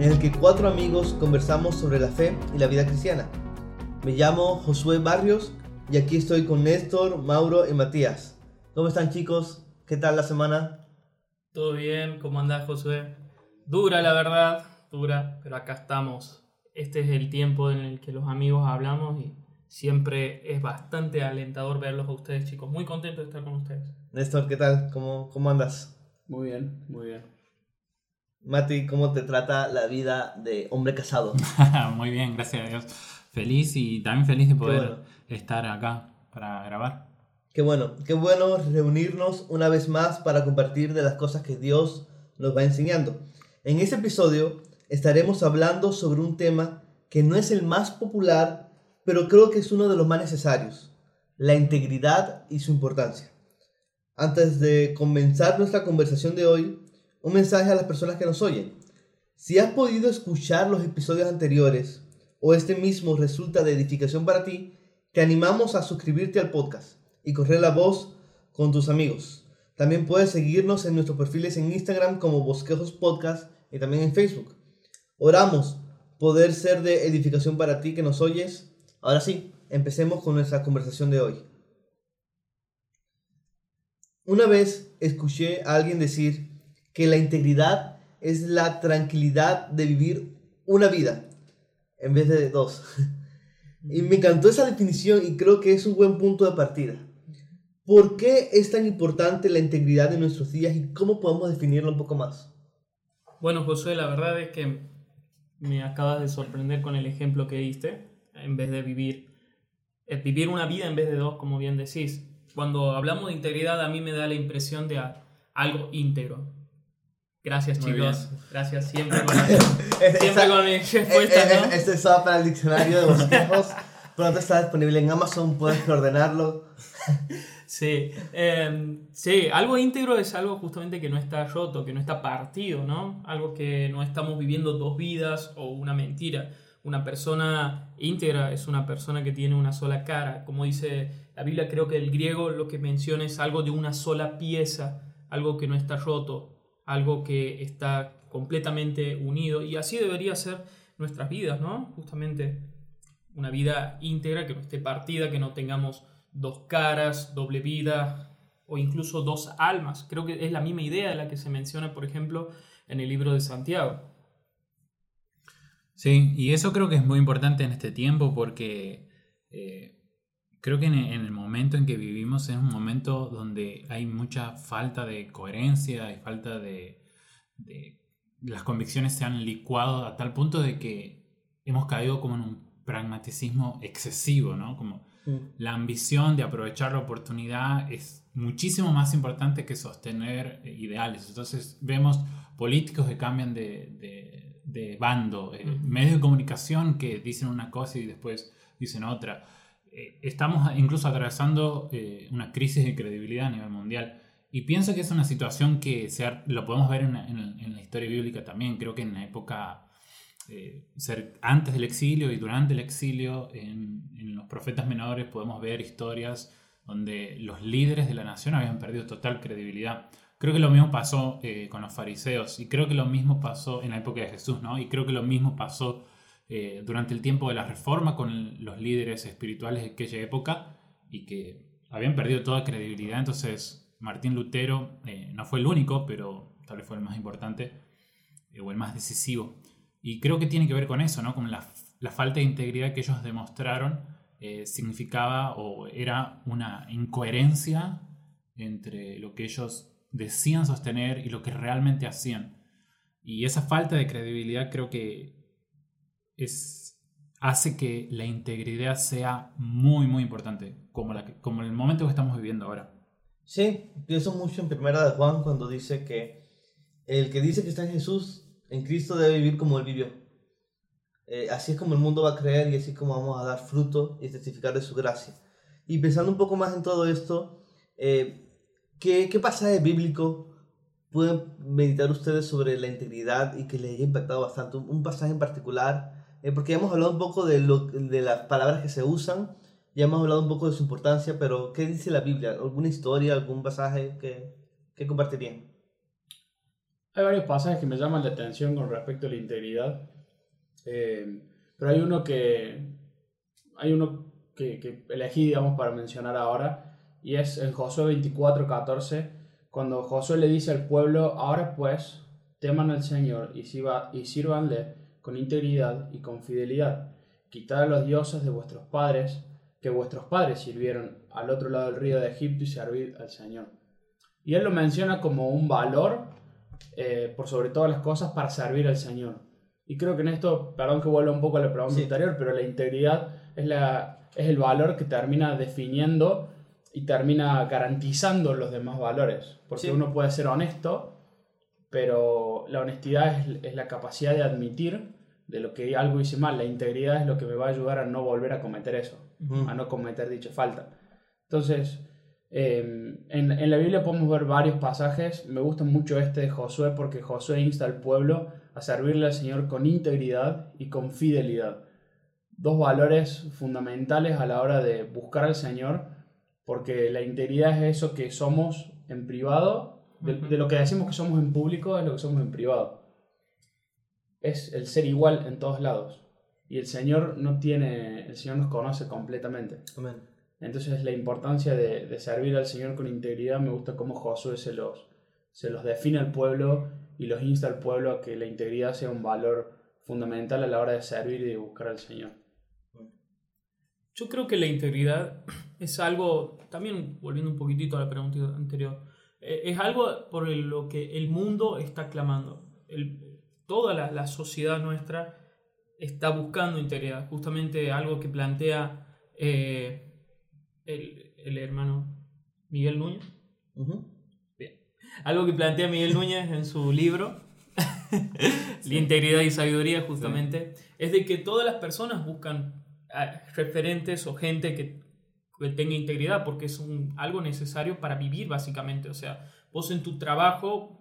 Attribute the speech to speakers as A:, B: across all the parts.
A: en el que cuatro amigos conversamos sobre la fe y la vida cristiana. Me llamo Josué Barrios y aquí estoy con Néstor, Mauro y Matías. ¿Cómo están chicos? ¿Qué tal la semana?
B: Todo bien, ¿cómo andás Josué? Dura la verdad, dura, pero acá estamos. Este es el tiempo en el que los amigos hablamos y siempre es bastante alentador verlos a ustedes chicos. Muy contento de estar con ustedes.
A: Néstor, ¿qué tal? ¿Cómo, cómo andas?
C: Muy bien, muy bien.
A: Mati, ¿cómo te trata la vida de hombre casado?
D: Muy bien, gracias a Dios. Feliz y también feliz de poder
A: bueno.
D: estar acá para grabar.
A: Qué bueno, qué bueno reunirnos una vez más para compartir de las cosas que Dios nos va enseñando. En este episodio estaremos hablando sobre un tema que no es el más popular, pero creo que es uno de los más necesarios, la integridad y su importancia. Antes de comenzar nuestra conversación de hoy, un mensaje a las personas que nos oyen. Si has podido escuchar los episodios anteriores o este mismo resulta de edificación para ti, te animamos a suscribirte al podcast y correr la voz con tus amigos. También puedes seguirnos en nuestros perfiles en Instagram como Bosquejos Podcast y también en Facebook. Oramos poder ser de edificación para ti que nos oyes. Ahora sí, empecemos con nuestra conversación de hoy. Una vez escuché a alguien decir que la integridad es la tranquilidad de vivir una vida en vez de dos. Y me encantó esa definición y creo que es un buen punto de partida. ¿Por qué es tan importante la integridad en nuestros días y cómo podemos definirlo un poco más?
B: Bueno Josué, la verdad es que me acabas de sorprender con el ejemplo que diste, en vez de vivir, es vivir una vida en vez de dos, como bien decís. Cuando hablamos de integridad a mí me da la impresión de algo íntegro. Gracias
D: Muy
B: chicos,
D: bien.
B: gracias siempre con, siempre con mi respuesta, ¿no?
A: Este estaba para el diccionario de bosquejos. Pronto está disponible en Amazon, puedes ordenarlo.
B: Sí, eh, sí, algo íntegro es algo justamente que no está roto, que no está partido, ¿no? Algo que no estamos viviendo dos vidas o una mentira. Una persona íntegra es una persona que tiene una sola cara. Como dice la Biblia, creo que el griego lo que menciona es algo de una sola pieza, algo que no está roto, algo que está completamente unido. Y así debería ser nuestras vidas, ¿no? Justamente una vida íntegra, que no esté partida, que no tengamos dos caras, doble vida o incluso dos almas. Creo que es la misma idea de la que se menciona, por ejemplo, en el libro de Santiago.
D: Sí, y eso creo que es muy importante en este tiempo porque eh, creo que en, en el momento en que vivimos es un momento donde hay mucha falta de coherencia y falta de, de- Las convicciones se han licuado a tal punto de que hemos caído como en un pragmaticismo excesivo, ¿no? Como la ambición de aprovechar la oportunidad es muchísimo más importante que sostener eh, ideales. Entonces vemos políticos que cambian de, de- de bando, eh, medios de comunicación que dicen una cosa y después dicen otra. Eh, estamos incluso atravesando eh, una crisis de credibilidad a nivel mundial. Y pienso que es una situación que se lo podemos ver en, la historia bíblica también. Creo que en la época eh, antes del exilio y durante el exilio, en, en los profetas menores podemos ver historias donde los líderes de la nación habían perdido total credibilidad. Creo que lo mismo pasó eh, con los fariseos y creo que lo mismo pasó en la época de Jesús, ¿no? Y creo que lo mismo pasó eh, durante el tiempo de la reforma con los líderes espirituales de aquella época y que habían perdido toda credibilidad. Entonces, Martín Lutero eh, no fue el único, pero tal vez fue el más importante eh, o el más decisivo. Y creo que tiene que ver con eso, ¿no? Con la, falta de integridad que ellos demostraron significaba o era una incoherencia entre lo que ellos decían sostener y lo que realmente hacían. Y esa falta de credibilidad creo que es, hace que la integridad sea muy, muy importante, como, la que- como el momento que estamos viviendo ahora.
A: Sí, pienso mucho en Primera de Juan cuando dice que el que dice que está en Jesús, en Cristo debe vivir como Él vivió. Eh, así es como el mundo va a creer y así es como vamos a dar fruto y testificar de su gracia. Y pensando un poco más en todo esto, eh, ¿qué, ¿qué pasaje bíblico pueden meditar ustedes sobre la integridad y que les haya impactado bastante? Un, pasaje en particular, eh, porque ya hemos hablado un poco de, lo, de las palabras que se usan, ya hemos hablado un poco de su importancia, pero ¿qué dice la Biblia? ¿Alguna historia, algún pasaje que, que compartirían?
C: Hay varios pasajes que me llaman la atención con respecto a la integridad. Eh, pero hay uno que. Hay uno que, que elegí, digamos, para mencionar ahora. Y es en Josué 24, 14. Cuando Josué le dice al pueblo: Ahora pues, teman al Señor y, sirva, y sírvanle con integridad y con fidelidad. Quitad a los dioses de vuestros padres, que vuestros padres sirvieron al otro lado del río de Egipto y servid al Señor. Y él lo menciona como un valor, eh, por sobre todas las cosas, para servir al Señor. Y creo que en esto, perdón que vuelva un poco a la pregunta
A: Sí.
C: anterior, pero la integridad es, la, es el valor que termina definiendo y termina garantizando los demás valores. Porque
A: Sí.
C: uno puede ser honesto, pero la honestidad es, es la capacidad de admitir de lo que algo hice mal. La integridad es lo que me va a ayudar a no volver a cometer eso, a no cometer dicha falta. Entonces, eh, en, en la Biblia podemos ver varios pasajes. Me gusta mucho este de Josué porque Josué insta al pueblo a servirle al Señor con integridad y con fidelidad. Dos valores fundamentales a la hora de buscar al Señor, porque la integridad es eso que somos en privado, de, lo que decimos que somos en público es lo que somos en privado. Es el ser igual en todos lados. Y el Señor no tiene, el Señor nos conoce completamente.
A: Amén.
C: Entonces la importancia de, de servir al Señor con integridad, me gusta cómo Josué se los, se los define al pueblo y los insta al pueblo a que la integridad sea un valor fundamental a la hora de servir y de buscar al Señor.
B: Yo creo que la integridad es algo, también volviendo un poquitito a la pregunta anterior, es algo por lo que el mundo está clamando. El- toda la, la sociedad nuestra está buscando integridad. Justamente algo que plantea eh, el, el hermano Miguel Núñez. Algo que plantea Miguel Núñez en su libro, La integridad y sabiduría, justamente, es de que todas las personas buscan ah, referentes o gente que tenga integridad, porque es algo necesario para vivir, básicamente. O sea, vos en tu trabajo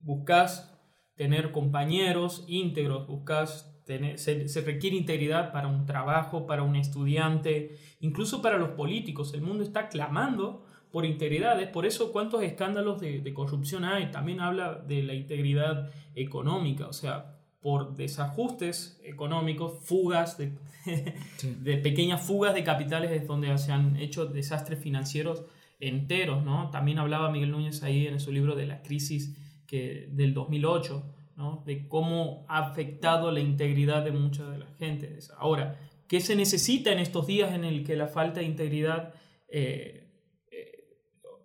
B: buscas tener compañeros íntegros, buscas tener, se, requiere integridad para un trabajo, para un estudiante, incluso para los políticos. El mundo está clamando por integridad. Es por eso cuántos escándalos de corrupción hay. También habla de la integridad económica, o sea, por desajustes económicos, fugas de, de pequeñas fugas de capitales es donde se han hecho desastres financieros enteros, ¿no? También hablaba Miguel Núñez ahí en su libro de la crisis que, del 2008, ¿no? De cómo ha afectado la integridad de mucha de la gente. Ahora, ¿qué se necesita en estos días en el que la falta de integridad eh,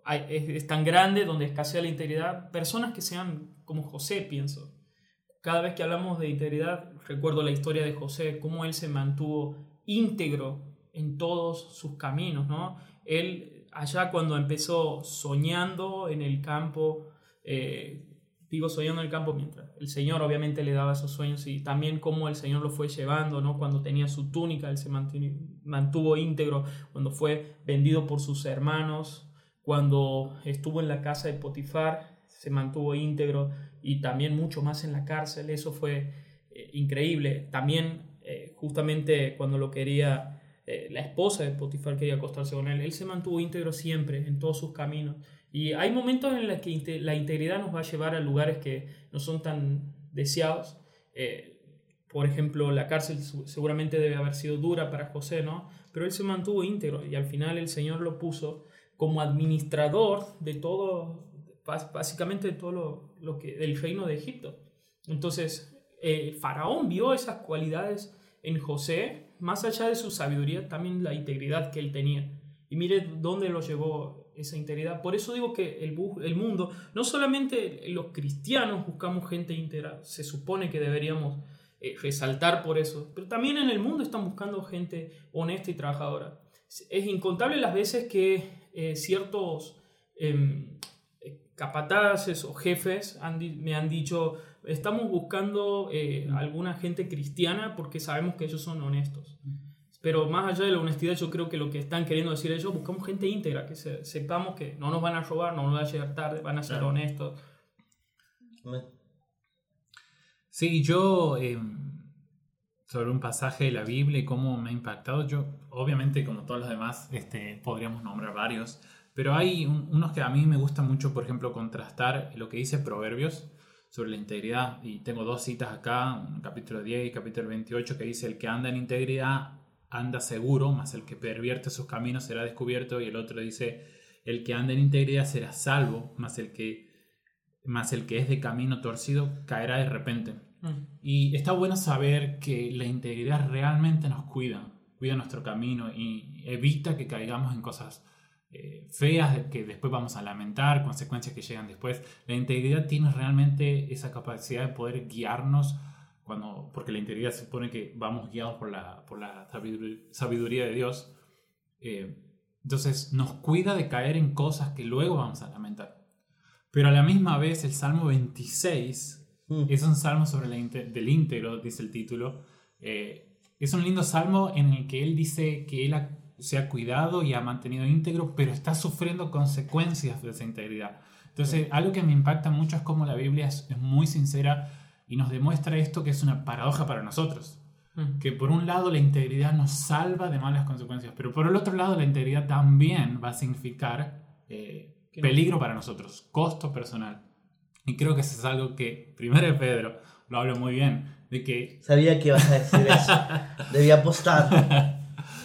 B: es, es tan grande, donde escasea la integridad? Personas que sean como José, pienso. Cada vez que hablamos de integridad, recuerdo la historia de José, cómo él se mantuvo íntegro en todos sus caminos, ¿no? Él, allá cuando empezó soñando en el campo, eh, digo soñando en el campo mientras el Señor obviamente le daba esos sueños y también cómo el Señor lo fue llevando, ¿no? Cuando tenía su túnica, él se mantuvo, íntegro, cuando fue vendido por sus hermanos, cuando estuvo en la casa de Potifar, se mantuvo íntegro y también mucho más en la cárcel, eso fue eh, increíble. También eh, justamente cuando lo quería, eh, la esposa de Potifar quería acostarse con él, él se mantuvo íntegro siempre en todos sus caminos. Y hay momentos en los que la integridad nos va a llevar a lugares que no son tan deseados. Por ejemplo, la cárcel seguramente debe haber sido dura para José, ¿no? Pero él se mantuvo íntegro y al final el Señor lo puso como administrador de todo, básicamente todo lo, que, del reino de Egipto. Entonces, eh, Faraón vio esas cualidades en José, más allá de su sabiduría, también la integridad que él tenía. Y mire dónde lo llevó esa integridad. Por eso digo que el, el mundo, no solamente los cristianos buscamos gente íntegra, se supone que deberíamos eh, resaltar por eso, pero también en el mundo están buscando gente honesta y trabajadora. Es incontable las veces que eh, ciertos em, capataces o jefes han me han dicho, estamos buscando eh, alguna gente cristiana porque sabemos que ellos son honestos. Pero más allá de la honestidad, yo creo que lo que están queriendo decir ellos, buscamos gente íntegra, que se- sepamos que no nos van a robar, no nos van a llegar tarde, van a ser
A: Claro.
B: honestos.
D: Sí, yo eh, sobre un pasaje de la Biblia y cómo me ha impactado, yo obviamente como todos los demás este, podríamos nombrar varios, pero hay un- unos que a mí me gusta mucho, por ejemplo, contrastar lo que dice Proverbios, sobre la integridad. Y tengo dos citas acá, capítulo 10 y capítulo 28, que dice, el que anda en integridad anda seguro, más el que pervierte sus caminos será descubierto. Y el otro dice, el que anda en integridad será salvo, más el que, más el que es de camino torcido caerá de repente.
B: Mm.
D: Y está bueno saber que la integridad realmente nos cuida, cuida nuestro camino y evita que caigamos en cosas eh, feas que después vamos a lamentar, consecuencias que llegan después. La integridad tiene realmente esa capacidad de poder guiarnos, cuando, porque la integridad supone que vamos guiados por la, por la sabiduría de Dios. Eh, entonces nos cuida de caer en cosas que luego vamos a lamentar. Pero a la misma vez el Salmo 26
A: Mm.
D: es un salmo sobre la del íntegro, dice el título. Eh, es un lindo salmo en el que él dice que él ha- se ha cuidado y ha mantenido íntegro, pero está sufriendo consecuencias de esa integridad. Entonces, algo que me impacta mucho es cómo la Biblia es, es muy sincera y nos demuestra esto que es una paradoja para nosotros.
B: Mm.
D: Que por un lado la integridad nos salva de malas consecuencias, pero por el otro lado la integridad también va a significar eh,
B: no-
D: peligro para nosotros, costo personal. Y creo que eso es algo que, primero Pedro, lo habla muy bien, de que
A: Sabía que ibas a decir eso. Debía apostar.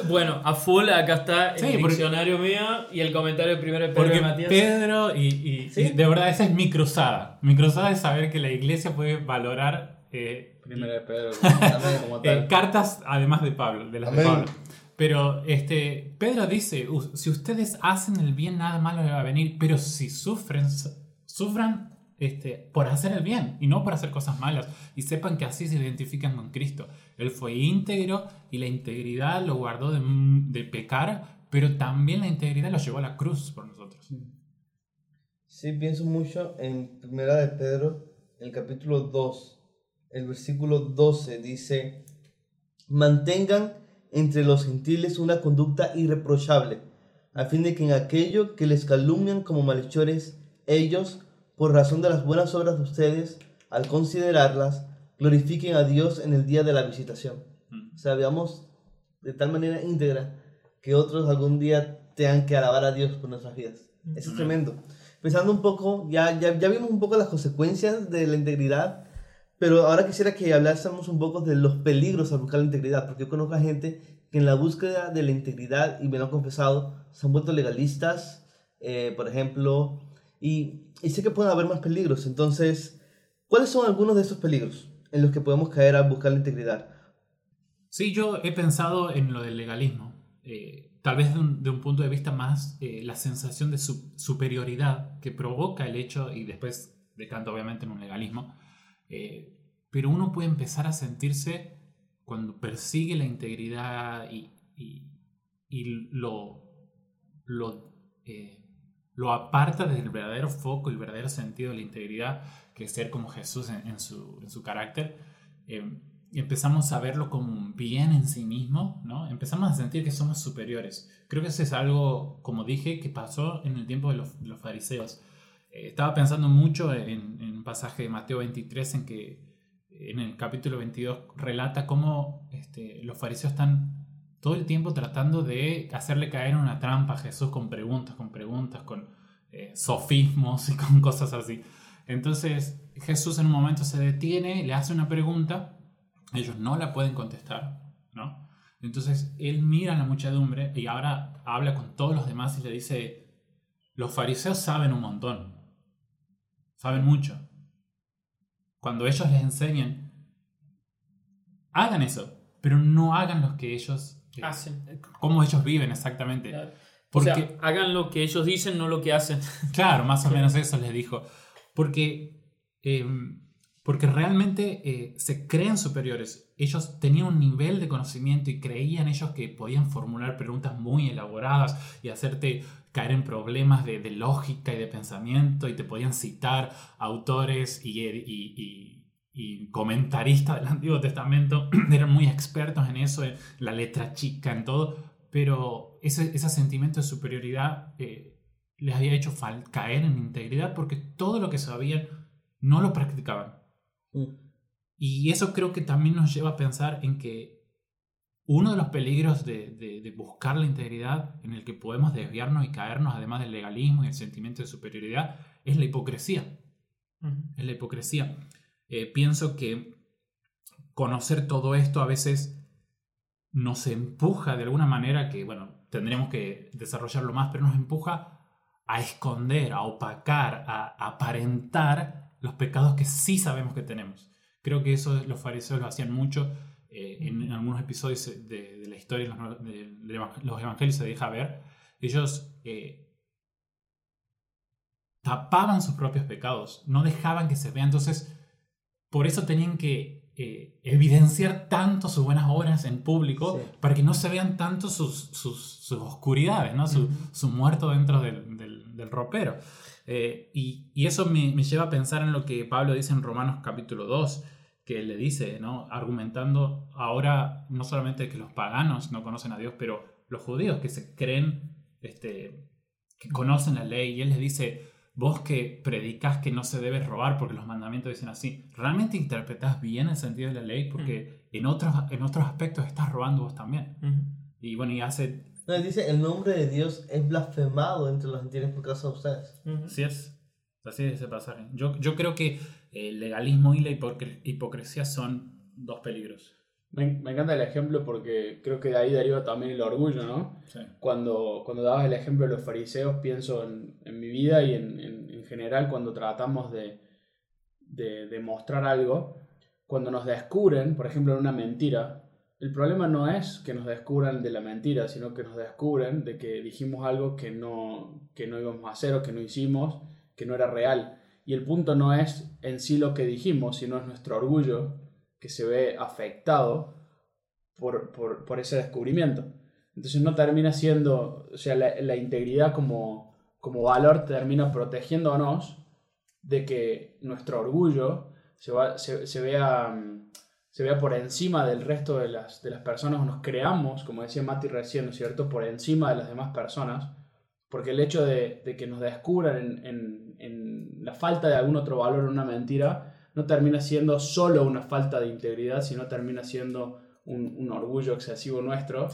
B: Bueno, a full acá está el
D: Sí, porque-
B: diccionario mío y el comentario de primero de Pedro
D: Porque
B: de Matías.
D: Pedro y, y-
A: ¿Sí?
D: y de verdad esa es mi cruzada. Mi cruzada es saber que la iglesia puede valorar eh,
C: Primera de Pedro como
D: eh,
C: tal.
D: cartas además de Pablo, de las de. Pablo. Pero este, Pedro dice, "U- si ustedes hacen el bien, nada malo les va a venir, pero si sufren, sufran este, por hacer el bien y no por hacer cosas malas. Y sepan que así se identifican con Cristo. Él fue íntegro y la integridad lo guardó de, pecar, pero también la integridad lo llevó a la cruz por nosotros.
A: Sí, pienso mucho en Primera de Pedro, el capítulo 2, el versículo 12 dice, mantengan entre los gentiles una conducta irreprochable, a fin de que en aquello que les calumnian como malhechores, ellos, por razón de las buenas obras de ustedes, al considerarlas, glorifiquen a Dios en el día de la visitación.
D: Mm.
A: O sea, veamos de tal manera íntegra que otros algún día tengan que alabar a Dios por nuestras vidas. Eso es tremendo. Pensando un poco, ya, ya, ya vimos un poco las consecuencias de la integridad, pero ahora quisiera que hablásemos un poco de los peligros al buscar la integridad, porque yo conozco a gente que en la búsqueda de la integridad, y me lo han confesado, se han vuelto legalistas, eh, por ejemplo, y, y sé que pueden haber más peligros. Entonces, ¿cuáles son algunos de esos peligros en los que podemos caer al buscar la integridad?
D: Sí, yo he pensado en lo del legalismo. Eh, tal vez de un, de un punto de vista más eh, la sensación de su- superioridad que provoca el hecho, y después decanta obviamente en un legalismo, eh, pero uno puede empezar a sentirse cuando persigue la integridad y, y- y lo, lo, eh, lo aparta del verdadero foco, el verdadero sentido de la integridad, que es ser como Jesús en, su, en su carácter. eh, empezamos a verlo como un bien en sí mismo, ¿no? Empezamos a sentir que somos superiores. Creo que eso es algo, como dije, que pasó en el tiempo de los, de los fariseos. Eh, estaba pensando mucho en, en un pasaje de Mateo 23 en que en el capítulo 22 relata cómo este, los fariseos están todo el tiempo tratando de hacerle caer en una trampa a Jesús con preguntas, con preguntas, con eh, sofismos y con cosas así. Entonces Jesús en un momento se detiene, le hace una pregunta, ellos no la pueden contestar, ¿no? Entonces él mira a la muchedumbre y ahora habla con todos los demás y le dice, los fariseos saben un montón, saben mucho. Cuando ellos les enseñen, hagan eso, pero no hagan lo que ellos, eh,
B: Hacen.
D: cómo ellos viven exactamente.
B: Claro.
D: Porque,
B: O sea, hagan lo que ellos dicen, no lo que hacen.
D: Claro, más o menos eso les dijo. Porque, eh, porque realmente eh, se creen superiores. Ellos tenían un nivel de conocimiento y creían ellos que podían formular preguntas muy elaboradas y hacerte caer en problemas de, de lógica y de pensamiento y te podían citar autores y, y- y- y comentaristas del Antiguo Testamento. Eran muy expertos en eso, en la letra chica, en todo. Pero ese, ese sentimiento de superioridad eh, les había hecho caer en integridad porque todo lo que sabían no lo practicaban.
A: Mm.
D: Y eso creo que también nos lleva a pensar en que uno de los peligros de, de- de buscar la integridad en el que podemos desviarnos y caernos, además del legalismo y el sentimiento de superioridad, es la hipocresía. es la hipocresía. Eh, pienso que conocer todo esto a veces nos empuja de alguna manera que, bueno, tendríamos que desarrollarlo más, pero nos empuja a esconder, a opacar, a aparentar los pecados que sí sabemos que tenemos. Creo que eso los fariseos lo hacían mucho. eh, en, algunos episodios de, de la historia los- de, los evangelios se deja ver. Ellos eh, tapaban sus propios pecados, no dejaban que se vean. Entonces, por eso tenían que eh, evidenciar tanto sus buenas obras en público
A: Sí.
D: para que no se vean tanto sus, sus, sus oscuridades, ¿no? su, muerto dentro del, del- del ropero. Eh, y, y eso me, me lleva a pensar en lo que Pablo dice en Romanos capítulo 2, que le dice, ¿no? argumentando ahora no solamente que los paganos no conocen a Dios, pero los judíos que se creen, este, que conocen la ley, y él les dice, vos que predicas que no se debe robar porque los mandamientos dicen así, ¿realmente interpretás bien el sentido de la ley? Porque en, otros, en otros aspectos estás robando vos también.
B: Ujú.
D: Y bueno, y hace...
A: No, dice, el nombre de Dios es blasfemado entre los gentiles por causa de ustedes.
B: Ujú.
D: Así es. Así es ese pasaje. Yo, yo creo que el legalismo y la hipocre- hipocresía son dos peligros.
C: Me, me encanta el ejemplo porque creo que de ahí deriva también el orgullo, ¿no?
D: Sí.
C: Cuando, cuando dabas el ejemplo de los fariseos, pienso en, en mi vida y en, en- en general cuando tratamos de, de, de mostrar algo, cuando nos descubren, por ejemplo, en una mentira, el problema no es que nos descubran de la mentira, sino que nos descubren de que dijimos algo que no, que no íbamos a hacer o que no hicimos, que no era real. Y el punto no es en sí lo que dijimos, sino es nuestro orgullo que se ve afectado por, por, por ese descubrimiento. Entonces no termina siendo, o sea, la, integridad como, como valor termina protegiéndonos de que nuestro orgullo se, va, se, se vea, mm, se vea por encima del resto de las, de las personas, o nos creamos, como decía Mati recién, ¿no es cierto?, por encima de las demás personas, porque el hecho de, que nos descubran en, en, en la falta de algún otro valor una mentira, no termina siendo solo una falta de integridad, sino termina siendo un, un orgullo excesivo nuestro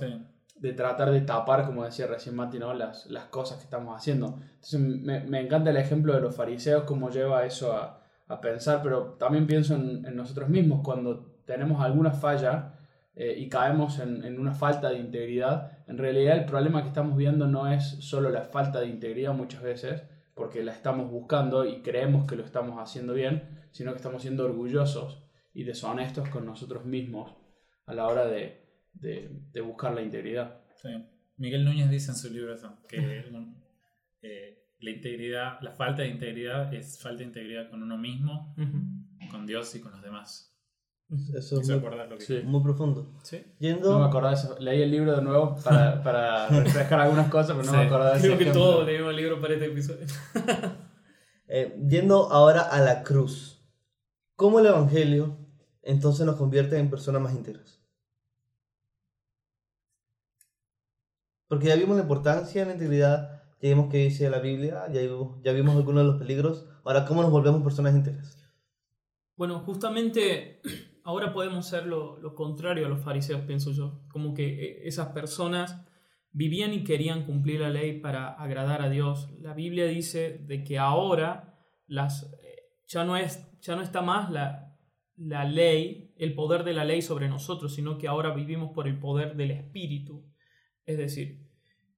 C: de tratar de tapar, como decía recién Mati, ¿no? las, las cosas que estamos haciendo. Entonces me, me encanta el ejemplo de los fariseos, cómo lleva eso a, a pensar, pero también pienso en, en nosotros mismos, cuando tenemos alguna falla eh, y caemos en, en una falta de integridad, en realidad el problema que estamos viendo no es solo la falta de integridad muchas veces, porque la estamos buscando y creemos que lo estamos haciendo bien, sino que estamos siendo orgullosos y deshonestos con nosotros mismos a la hora de, de, de buscar la integridad.
D: Sí. Miguel Núñez dice en su libro eso, que eh, la integridad, la falta de integridad es falta de integridad con uno mismo,
B: Ujú.
D: con Dios y con los demás.
A: Eso es muy,
D: lo que
C: Sí.
A: muy profundo.
B: Sí.
A: Yendo,
C: No me acordaba de eso. Leí el libro de nuevo para, para refrescar algunas cosas, pero no
D: Sí.
C: me acordaba de ese
B: Creo que
C: ejemplo.
B: todos leímos el libro para este episodio.
A: eh, yendo ahora a la cruz. ¿Cómo el Evangelio entonces nos convierte en personas más íntegras? Porque ya vimos la importancia de la integridad, ya vimos qué dice la Biblia, ya vimos, algunos de los peligros. Ahora, ¿cómo nos volvemos personas íntegras?
B: Bueno, justamente ahora podemos ser lo, lo contrario a los fariseos, pienso yo. Como que eh, esas personas vivían y querían cumplir la ley para agradar a Dios. La Biblia dice de que ahora las, eh, ya, no es, ya no está más la, la ley, el poder de la ley sobre nosotros, sino que ahora vivimos por el poder del Espíritu. Es decir,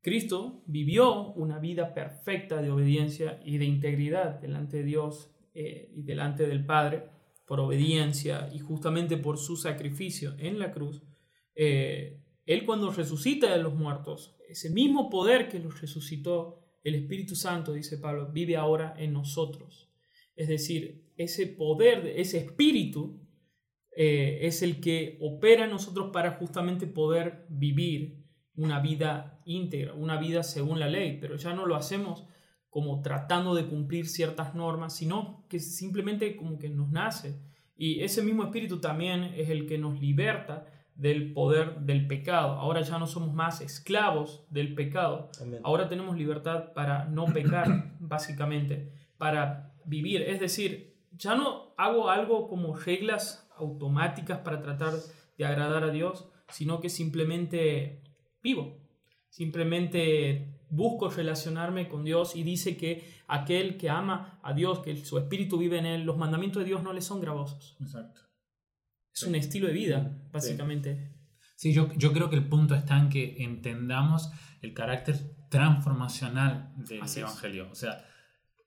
B: Cristo vivió una vida perfecta de obediencia y de integridad delante de Dios eh, y delante del Padre por obediencia y justamente por su sacrificio en la cruz. eh, él cuando resucita de los muertos, ese mismo poder que los resucitó, el Espíritu Santo, dice Pablo, vive ahora en nosotros. Es decir, ese poder, ese espíritu, eh, es el que opera en nosotros para justamente poder vivir una vida íntegra, una vida según la ley, pero ya no lo hacemos como tratando de cumplir ciertas normas, sino que simplemente como que nos nace. Y ese mismo espíritu también es el que nos liberta del poder del pecado. Ahora ya no somos más esclavos del pecado. Ahora tenemos libertad para no pecar, básicamente, para vivir. Es decir, ya no hago algo como reglas automáticas para tratar de agradar a Dios, sino que simplemente vivo. Simplemente busco relacionarme con Dios y dice que aquel que ama a Dios, que su espíritu vive en él, los mandamientos de Dios no le son gravosos.
D: Exacto.
B: Es un estilo de vida, básicamente.
D: Sí, yo, yo creo que el punto está en que entendamos el carácter transformacional del
B: Así es.
D: Evangelio. O sea,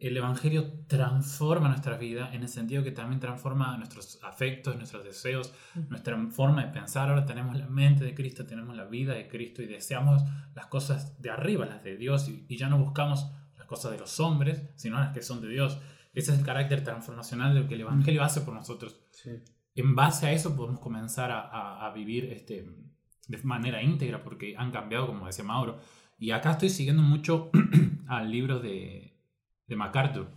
D: el Evangelio transforma nuestra vida en el sentido que también transforma nuestros afectos, nuestros deseos, nuestra forma de pensar. Ahora tenemos la mente de Cristo, tenemos la vida de Cristo y deseamos las cosas de arriba, las de Dios, y, y ya no buscamos las cosas de los hombres, sino las que son de Dios. Ese es el carácter transformacional de lo que el Evangelio hace por nosotros.
C: Sí.
D: En base a eso podemos comenzar a, a- a vivir este, de manera íntegra porque han cambiado, como decía Mauro. Y acá estoy siguiendo mucho al libro de, de MacArthur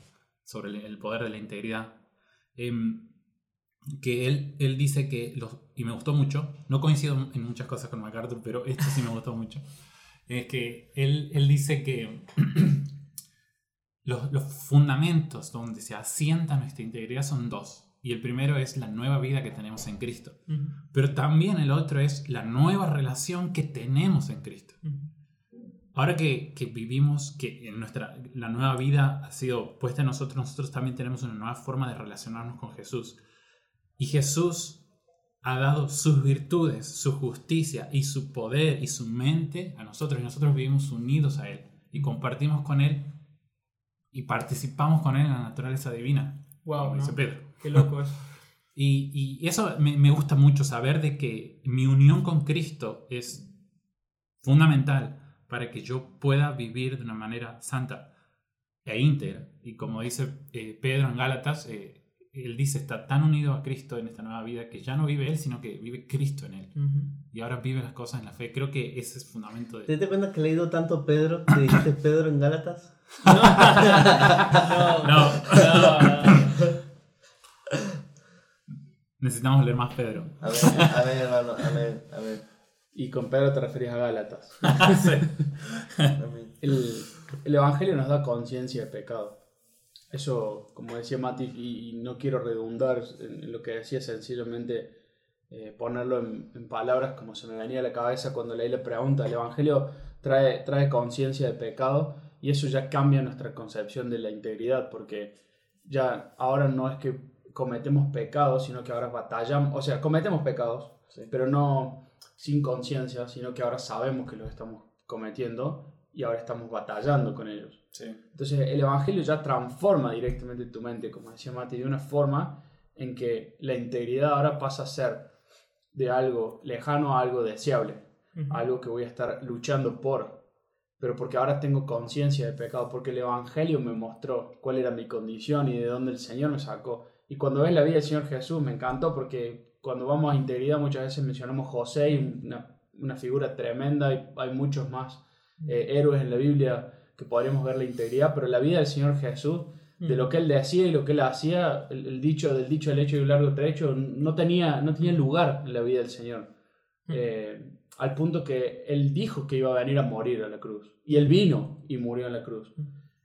D: sobre el, el poder de la integridad. Em, que él, él dice que, los, y me gustó mucho, no coincido en muchas cosas con MacArthur, pero esto sí me gustó mucho, es que él, él dice que los, los fundamentos donde se asienta nuestra integridad son dos. Y el primero es la nueva vida que tenemos en Cristo.
B: Ujú.
D: Pero también el otro es la nueva relación que tenemos en Cristo.
B: Ujú.
D: Ahora que, que vivimos, que en nuestra, la nueva vida ha sido puesta en nosotros, nosotros también tenemos una nueva forma de relacionarnos con Jesús. Y Jesús ha dado sus virtudes, su justicia y su poder y su mente a nosotros. Y nosotros vivimos unidos a Él y compartimos con Él y participamos con Él en la naturaleza divina.
B: Wow,
D: como
B: ¿no?
D: dice Pedro.
B: Qué loco es.
D: Y, y eso me, me gusta mucho saber de que mi unión con Cristo es fundamental para que yo pueda vivir de una manera santa e íntegra. Y como dice eh, Pedro en Gálatas, eh, él dice, está tan unido a Cristo en esta nueva vida que ya no vive él, sino que vive Cristo en él.
B: Ujú.
D: Y ahora vive las cosas en la fe. Creo que ese es el fundamento
A: ¿Te
D: de...
A: diste cuenta que he leído tanto Pedro que dijiste Pedro en Gálatas?
B: No,
D: No,
B: no, no.
D: necesitamos leer más Pedro.
A: A ver, a ver, hermano, a ver, a ver.
C: Y con Pedro te referís a Gálatas.
D: Sí.
A: a ver.
C: El, el Evangelio nos da conciencia de pecado. Eso, como decía Mati, y, y no quiero redundar en, en lo que decía, sencillamente eh, ponerlo en, en palabras como se me venía a la cabeza cuando leí la pregunta. El Evangelio trae, trae conciencia de pecado y eso ya cambia nuestra concepción de la integridad, porque ya ahora no es que cometemos pecados, sino que ahora batallamos, o sea, cometemos pecados,
A: Sí.
C: pero no sin conciencia, sino que ahora sabemos que los estamos cometiendo y ahora estamos batallando con ellos. Entonces el Evangelio ya transforma directamente tu mente, como decía Mati, de una forma en que la integridad ahora pasa a ser de algo lejano a algo deseable, algo que voy a estar luchando por, pero porque ahora tengo conciencia de pecado, porque el Evangelio me mostró cuál era mi condición y de dónde el Señor me sacó. Y cuando ves la vida del Señor Jesús, me encantó porque cuando vamos a integridad muchas veces mencionamos José, y una, una figura tremenda, y hay muchos más eh, héroes en la Biblia que podríamos ver la integridad, pero la vida del Señor Jesús, de lo que él decía y lo que él hacía, el, el dicho del dicho del hecho y un largo trecho, no tenía, no tenía lugar en la vida del Señor. Eh, al punto que él dijo que iba a venir a morir a la cruz. Y él vino y murió en la cruz.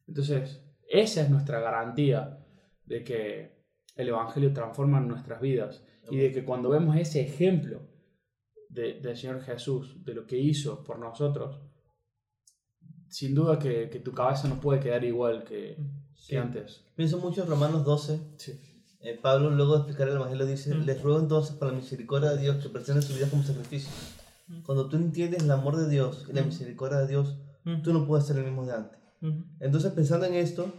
C: Entonces, esa es nuestra garantía de que el Evangelio transforma nuestras vidas. Y de que cuando vemos ese ejemplo de- del Señor Jesús, de lo que hizo por nosotros, sin duda que, que tu cabeza no puede quedar igual que,
A: Sí.
C: que antes.
A: Pienso mucho en Romanos 12. Eh, Pablo, luego de explicar el Evangelio, dice:
B: Mm.
A: Les ruego entonces, por la misericordia de Dios, que presenten su vida como sacrificio.
B: Mm.
A: Cuando tú entiendes el amor de Dios y la
B: Mm.
A: misericordia de Dios,
B: Ujú.
A: tú no puedes ser el mismo de antes.
B: Ujú.
A: Entonces, pensando en esto,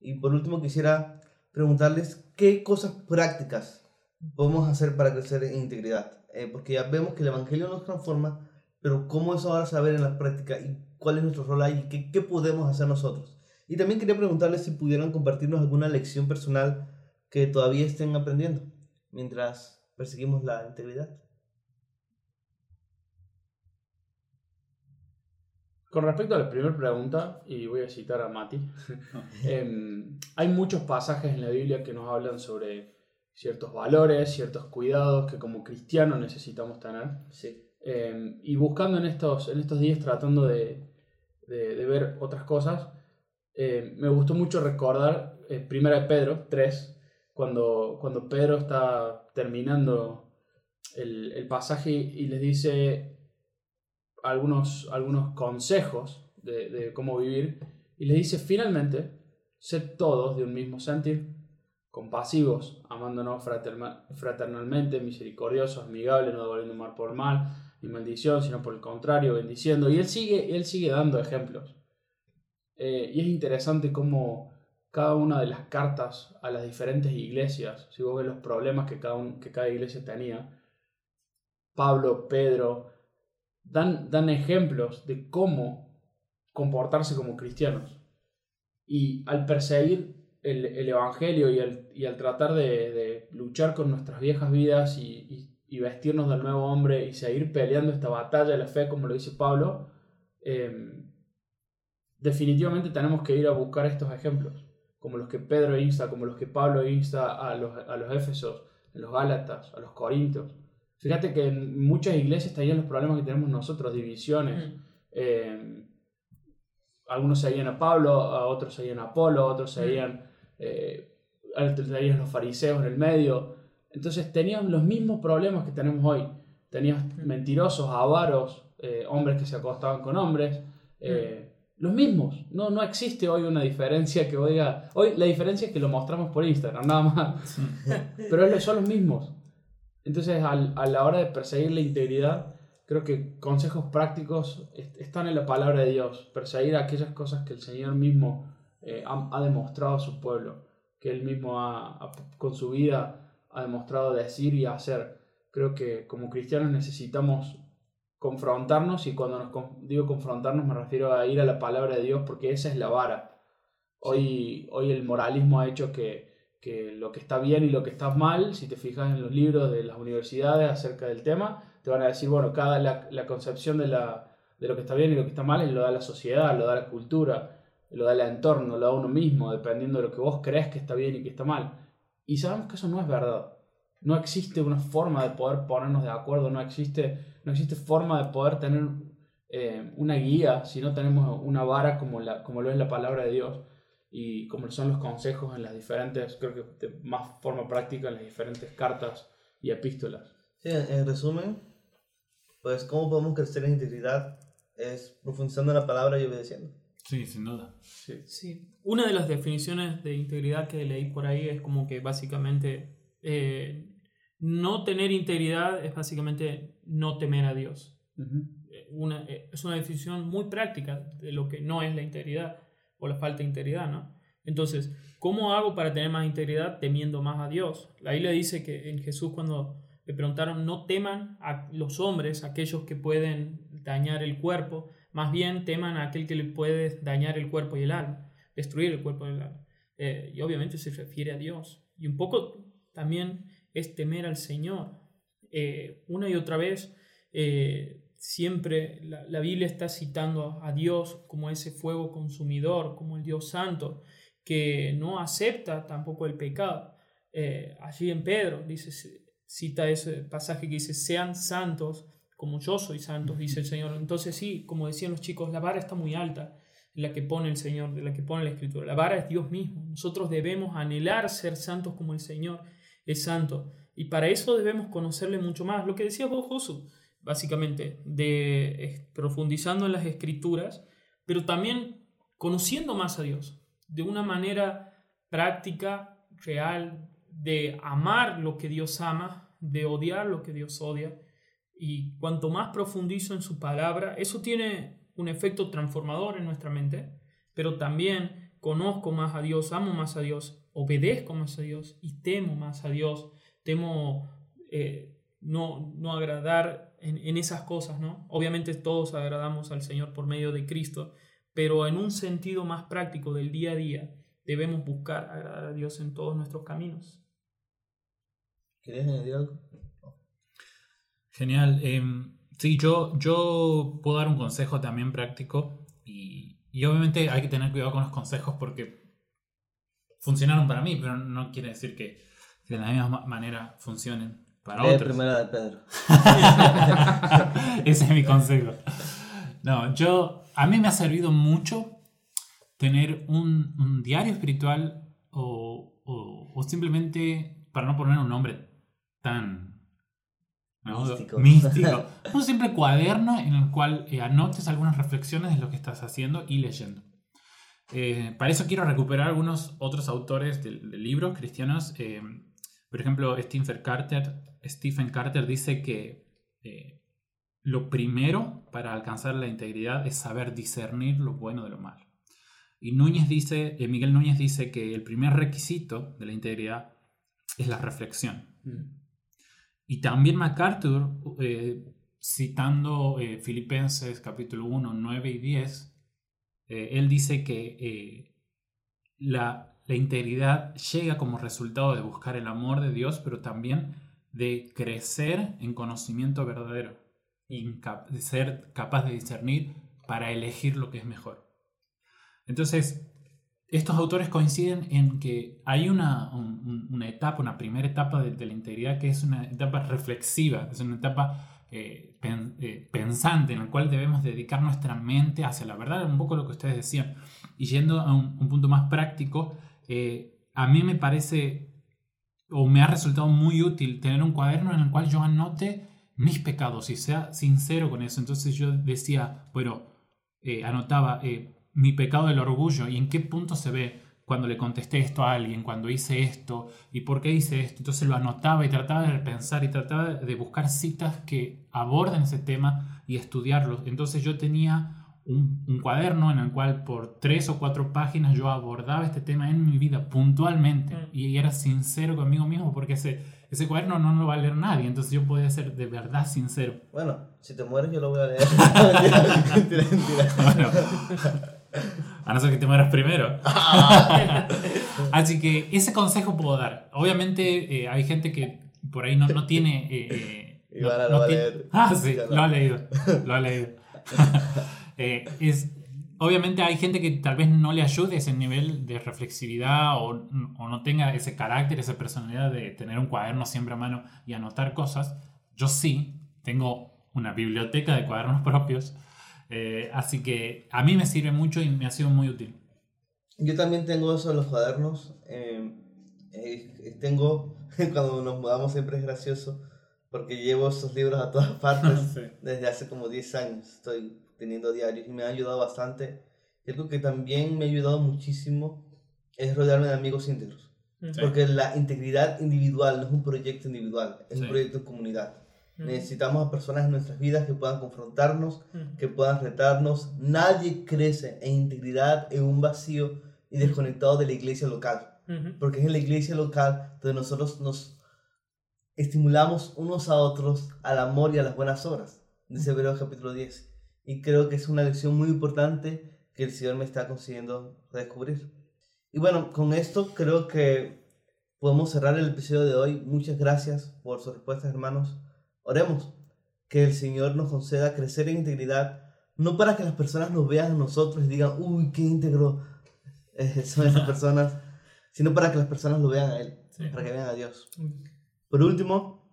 A: y por último quisiera preguntarles qué cosas prácticas podemos hacer para crecer en integridad. Eh, porque ya vemos que el Evangelio nos transforma, pero ¿cómo eso ahora saber en la práctica y cuál es nuestro rol ahí? ¿Qué, qué podemos hacer nosotros? Y también quería preguntarles si pudieran compartirnos alguna lección personal que todavía estén aprendiendo mientras perseguimos la integridad.
C: Con respecto a la primera pregunta, y voy a citar a Mati, em, hay muchos pasajes en la Biblia que nos hablan sobre ciertos valores, ciertos cuidados que como cristianos necesitamos tener.
A: Sí.
C: Eh, y buscando en estos, en estos días, tratando de, de- de ver otras cosas, eh, me gustó mucho recordar eh, Primera de Pedro 3, cuando, cuando Pedro está terminando el, el pasaje y les dice, algunos, algunos consejos de, cómo vivir y les dice finalmente, sed todos de un mismo sentir, compasivos, amándonos fraternalmente, misericordiosos, amigables, no devolviendo mal por mal, ni maldición, sino por el contrario, bendiciendo. Y él sigue, él sigue dando ejemplos. Eh, y es interesante cómo cada una de las cartas a las diferentes iglesias, si vos ves los problemas que cada, que cada iglesia tenía, Pablo, Pedro, dan, dan ejemplos de cómo comportarse como cristianos. Y al perseguir el, el Evangelio y al, y al tratar de, de, luchar con nuestras viejas vidas y, y, vestirnos del nuevo hombre y seguir peleando esta batalla de la fe, como lo dice Pablo, eh, definitivamente tenemos que ir a buscar estos ejemplos, como los que Pedro insta, como los que Pablo insta a los, a los Éfesos, a los Gálatas, a los Corintios. Fíjate que en muchas iglesias tenían los problemas que tenemos nosotros, divisiones. Mm. Eh, algunos seguían a Pablo, a otros seguían a Apolo, otros seguían, eh, seguían los fariseos en el medio. Entonces tenían los mismos problemas que tenemos hoy. Tenías mm. mentirosos, avaros, eh, hombres que se acostaban con hombres. Eh, los mismos. No, no existe hoy una diferencia que oiga. Hoy la diferencia es que lo mostramos por Instagram, nada más. Pero son los mismos. Entonces, al, a la hora de perseguir la integridad, creo que consejos prácticos están en la palabra de Dios. Perseguir aquellas cosas que el Señor mismo eh, ha, demostrado a su pueblo, que Él mismo ha, con su vida ha demostrado decir y hacer. Creo que como cristianos necesitamos confrontarnos y cuando nos, digo confrontarnos me refiero a ir a la palabra de Dios porque esa es la vara. Hoy, hoy el moralismo ha hecho que, que, lo que está bien y lo que está mal, si te fijas en los libros de las universidades acerca del tema, te van a decir, bueno, cada la, concepción de, la, de lo que está bien y lo que está mal lo da la sociedad, lo da la cultura, lo da el entorno, lo da uno mismo, dependiendo de lo que vos crees que está bien y que está mal. Y sabemos que eso no es verdad. No existe una forma de poder ponernos de acuerdo, no existe no existe forma de poder tener eh, una guía si no tenemos una vara como, la, como lo es la palabra de Dios y como son los consejos en las diferentes, creo que de más forma práctica en las diferentes cartas y epístolas.
A: Sí, en resumen, pues cómo podemos crecer en integridad es profundizando en la palabra y obedeciendo.
D: Sí, sin duda.
B: Sí. sí. Una de las definiciones de integridad que leí por ahí es como que básicamente eh, no tener integridad es básicamente no temer a Dios. Eh, una, eh, es una definición muy práctica de lo que no es la integridad o la falta de integridad, ¿no? Entonces, ¿cómo hago para tener más integridad temiendo más a Dios? La Biblia dice que en Jesús cuando le preguntaron, no teman a los hombres, aquellos que pueden dañar el cuerpo, más bien teman a aquel que le puede dañar el cuerpo y el alma, destruir el cuerpo y el alma. Eh, y obviamente se refiere a Dios. Y un poco también es temer al Señor. Eh, una y otra vez, eh, siempre la, Biblia está citando a Dios como ese fuego consumidor, como el Dios santo, que no acepta tampoco el pecado. Eh, allí en Pedro dice, cita ese pasaje que dice, sean santos como yo soy santo, dice el Señor. Entonces sí, como decían los chicos, la vara está muy alta, la que pone el Señor, de la que pone la Escritura. La vara es Dios mismo. Nosotros debemos anhelar ser santos como el Señor es santo. Y para eso debemos conocerle mucho más. Lo que decía vos, Josu, básicamente, de profundizando en las escrituras, pero también conociendo más a Dios, de una manera práctica, real, de amar lo que Dios ama, de odiar lo que Dios odia. Y cuanto más profundizo en su palabra, eso tiene un efecto transformador en nuestra mente, pero también conozco más a Dios, amo más a Dios obedezco más a Dios y temo más a Dios, temo eh, no, no agradar en, en, esas cosas, ¿no? Obviamente todos agradamos al Señor por medio de Cristo, pero en un sentido más práctico del día a día debemos buscar agradar a Dios en todos nuestros caminos.
A: ¿Quieres añadir algo?
D: Genial. Em, sí, yo, yo puedo dar un consejo también práctico y, y obviamente hay que tener cuidado con los consejos porque funcionaron para mí, pero no quiere decir que, de la misma manera funcionen para otros.
A: primera de Pedro.
D: Ese es mi consejo. No, yo, a mí me ha servido mucho tener un, diario espiritual o, o, simplemente, para no poner un nombre tan ¿no?
A: Místico.
D: Místico. Un simple cuaderno en el cual eh, anotes algunas reflexiones de lo que estás haciendo y leyendo. Eh, para eso quiero recuperar algunos otros autores de, de libros cristianos. eh, por ejemplo, Stephen Carter, Stephen Carter dice que eh, lo primero para alcanzar la integridad es saber discernir lo bueno de lo malo. Y Núñez dice, eh, Miguel Núñez dice que el primer requisito de la integridad es la reflexión.
C: Mm.
D: Y también MacArthur, eh, citando eh, Filipenses capítulo 1, 9 y 10, eh, él dice que la, la integridad llega como resultado de buscar el amor de Dios, pero también de crecer en conocimiento verdadero y de ser capaz de discernir para elegir lo que es mejor. Entonces, estos autores coinciden en que hay una, un- un- una etapa, una primera etapa de, la integridad que es una etapa reflexiva, es una etapa eh, eh, pensante en la cual debemos dedicar nuestra mente hacia la verdad, un poco lo que ustedes decían. Y yendo a un, un punto más práctico, eh, a mí me parece o me ha resultado muy útil tener un cuaderno en el cual yo anote mis pecados y sea sincero con eso. Entonces yo decía, bueno, eh, anotaba eh, mi pecado del orgullo y en qué punto se ve cuando le contesté esto a alguien, cuando hice esto y por qué hice esto. Entonces lo anotaba y trataba de pensar y trataba de buscar citas que aborden ese tema y estudiarlos. Entonces yo tenía un, un cuaderno en el cual por tres o cuatro páginas yo abordaba este tema en mi vida puntualmente
B: Mm.
D: y era sincero conmigo mismo porque ese, ese cuaderno no lo va a leer nadie. Entonces yo podía ser de verdad sincero.
A: Bueno, si te mueres yo lo voy a leer. mentira, mentira, mentira.
D: Bueno, a no ser que te mueras primero. Así que ese consejo puedo dar. Obviamente eh, hay gente que por ahí no, no tiene... eh, eh, no-
A: lo
D: no
A: va a
D: tiene-
A: leer.
D: Ah, sí,
A: lo
D: ha leído. Lo ha leído. Eh, es, obviamente hay gente que tal vez no le ayude ese nivel de reflexividad o, o no tenga ese carácter, esa personalidad de tener un cuaderno siempre a mano y anotar cosas. Yo sí, tengo una biblioteca de cuadernos propios. eh, así que a mí me sirve mucho y me ha sido muy útil.
A: Yo también tengo eso en los cuadernos. eh, eh, tengo, cuando nos mudamos siempre es gracioso, porque llevo esos libros a todas partes.
D: Sí.
A: Desde hace como 10 años estoy teniendo diarios y me ha ayudado bastante. Y algo que también me ha ayudado muchísimo es rodearme de amigos íntegros.
B: Mm.
A: Porque la integridad individual no es un proyecto individual, es
D: Sí.
A: un proyecto en comunidad.
B: Mm.
A: Necesitamos a personas en nuestras vidas que puedan confrontarnos,
B: Mm.
A: que puedan retarnos. Nadie crece en integridad en un vacío y desconectado de la iglesia local.
B: Ujú.
A: Porque es en la iglesia local donde nosotros nos estimulamos unos a otros al amor y a las buenas obras. Dice Hebreos capítulo 10. Y creo que es una lección muy importante que el Señor me está consiguiendo descubrir. Y bueno, con esto creo que podemos cerrar el episodio de hoy. Muchas gracias por sus respuestas, hermanos. Oremos que el Señor nos conceda crecer en integridad, no para que las personas nos vean a nosotros y digan, uy, qué íntegro son esas personas, sino para que las personas lo vean a Él,
B: Sí.
A: para que vean a Dios. Por último,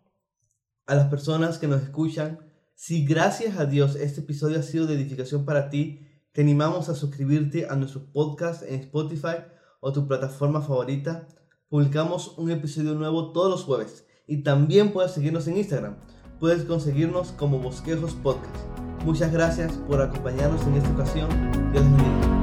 A: a las personas que nos escuchan, si gracias a Dios este episodio ha sido de edificación para ti, te animamos a suscribirte a nuestro podcast en Spotify o tu plataforma favorita. Publicamos un episodio nuevo todos los jueves y también puedes seguirnos en Instagram. Puedes conseguirnos como Bosquejos Podcast. Muchas gracias por acompañarnos en esta ocasión. Dios bendiga.